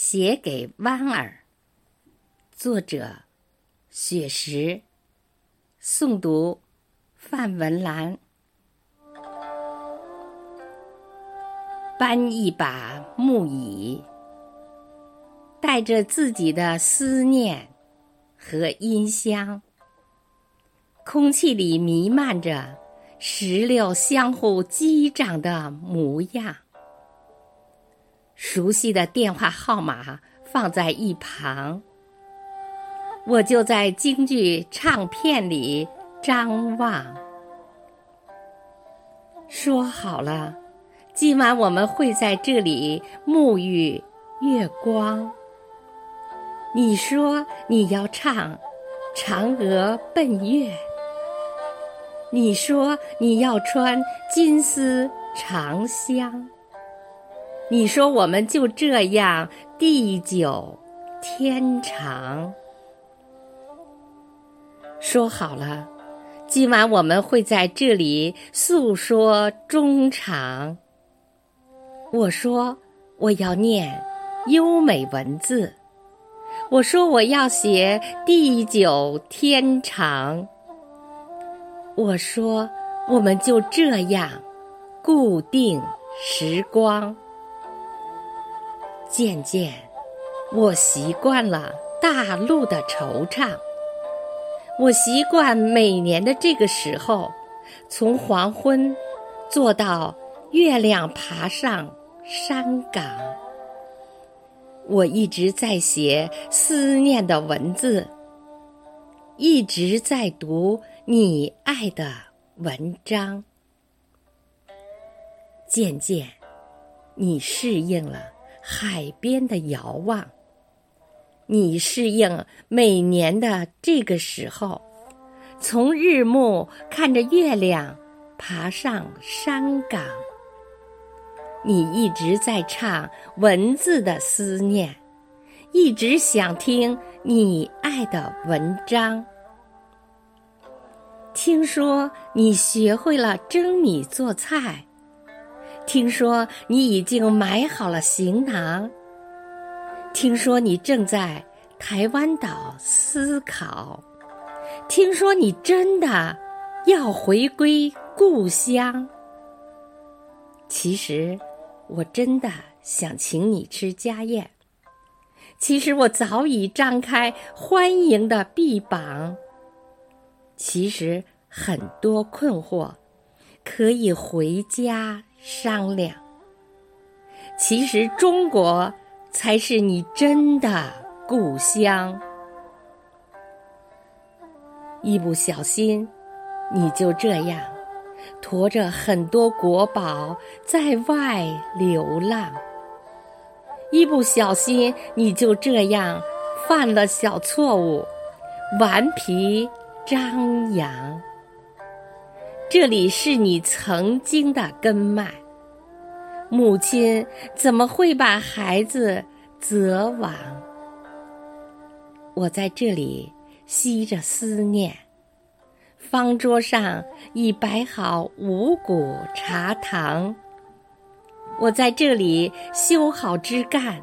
写给弯儿。作者：雪石。诵读：范文兰。搬一把木椅，带着自己的思念和音香，空气里弥漫着石榴相互击掌的模样。熟悉的电话号码放在一旁，我就在京剧唱片里张望。说好了。今晚我们会在这里沐浴月光。你说你要唱《嫦娥奔月》，你说你要穿金丝长香，你说我们就这样地久天长。说好了，今晚我们会在这里诉说衷肠。我说我要念优美文字，我说我要写地久天长。我说我们就这样固定时光。渐渐，我习惯了大陆的惆怅，我习惯每年的这个时候，从黄昏坐到月亮爬上。山岗，我一直在写思念的文字，一直在读你爱的文章。渐渐，你适应了海边的遥望，你适应每年的这个时候，从日暮看着月亮爬上山岗。你一直在唱文字的思念，一直想听你爱的文章。听说你学会了蒸米做菜，听说你已经买好了行囊，听说你正在台湾岛思考，听说你真的要回归故乡。其实。我真的想请你吃家宴。其实我早已张开欢迎的臂膀。其实很多困惑可以回家商量。其实中国才是你真的故乡。一不小心，你就这样。驮着很多国宝在外流浪，一不小心你就这样犯了小错误，顽皮张扬。这里是你曾经的根脉，母亲怎么会把孩子责亡？我在这里吸着思念。方桌上已摆好五谷茶糖，我在这里修好枝干，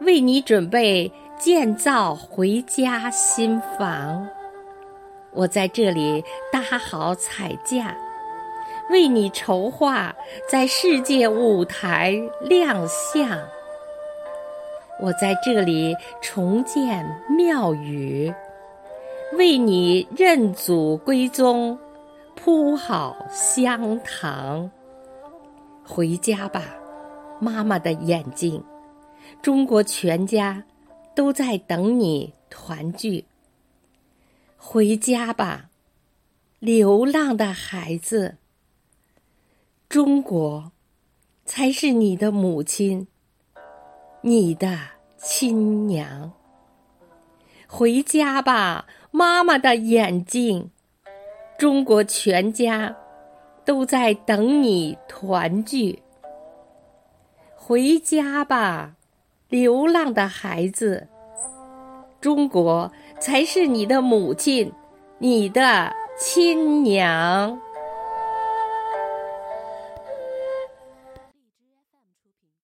为你准备建造回家新房。我在这里搭好彩架，为你筹划在世界舞台亮相。我在这里重建庙宇。为你认祖归宗，铺好香堂。回家吧，妈妈的眼睛，中国全家都在等你团聚。回家吧，流浪的孩子，中国才是你的母亲，你的亲娘。回家吧。妈妈的眼睛，中国全家都在等你团聚。回家吧，流浪的孩子，中国才是你的母亲，你的亲娘。